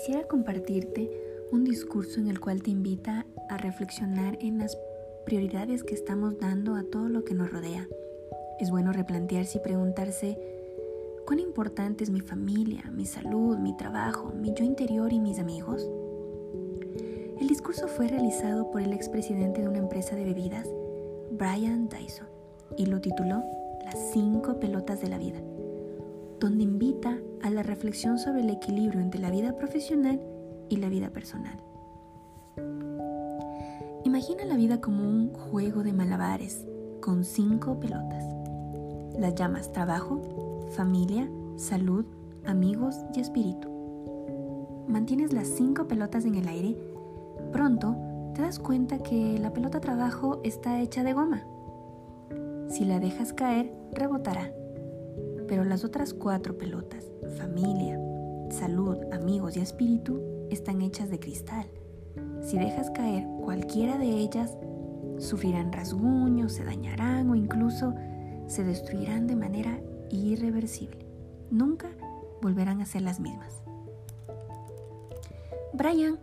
quisiera compartirte un discurso en el cual te invita a reflexionar en las prioridades que estamos dando a todo lo que nos rodea. Es bueno replantearse y preguntarse, ¿cuán importante es mi familia, mi salud, mi trabajo, mi yo interior y mis amigos? El discurso fue realizado por el expresidente de una empresa de bebidas, Brian Dyson, y lo tituló Las cinco pelotas de la vida, donde invita a la reflexión sobre el equilibrio entre la vida profesional y la vida personal. Imagina la vida como un juego de malabares con cinco pelotas. Las llamas trabajo, familia, salud, amigos y espíritu. Mantienes las cinco pelotas en el aire. Pronto te das cuenta que la pelota trabajo está hecha de goma. Si la dejas caer, rebotará. Pero las otras cuatro pelotas, familia, salud, amigos y espíritu, están hechas de cristal. Si dejas caer cualquiera de ellas, sufrirán rasguños, se dañarán o incluso se destruirán de manera irreversible. Nunca volverán a ser las mismas. Brian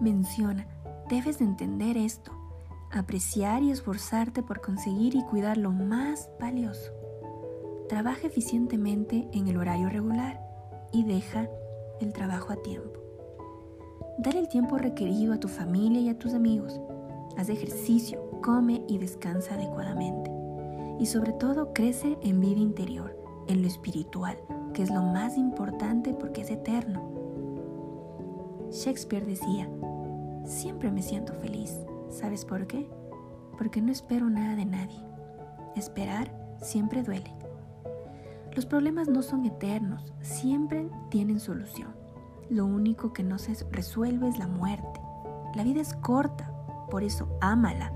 menciona, debes de entender esto, apreciar y esforzarte por conseguir y cuidar lo más valioso. Trabaja eficientemente en el horario regular y deja el trabajo a tiempo. Dale el tiempo requerido a tu familia y a tus amigos. Haz ejercicio, come y descansa adecuadamente. Y sobre todo crece en vida interior, en lo espiritual, que es lo más importante porque es eterno. Shakespeare decía, siempre me siento feliz. ¿Sabes por qué? Porque no espero nada de nadie. Esperar siempre duele. Los problemas no son eternos, siempre tienen solución. Lo único que no se resuelve es la muerte. La vida es corta, por eso ámala,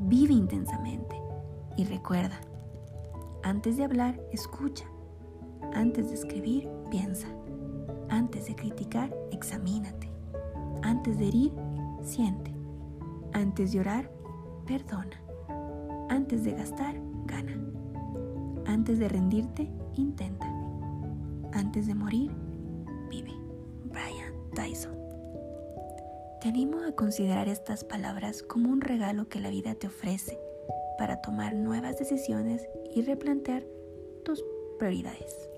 vive intensamente. Y recuerda, antes de hablar, escucha, antes de escribir, piensa, antes de criticar, examínate, antes de herir, siente, antes de orar, perdona, antes de gastar, gana, antes de rendirte, intenta, antes de morir, vive. Brian Tyson. Te animo a considerar estas palabras como un regalo que la vida te ofrece para tomar nuevas decisiones y replantear tus prioridades.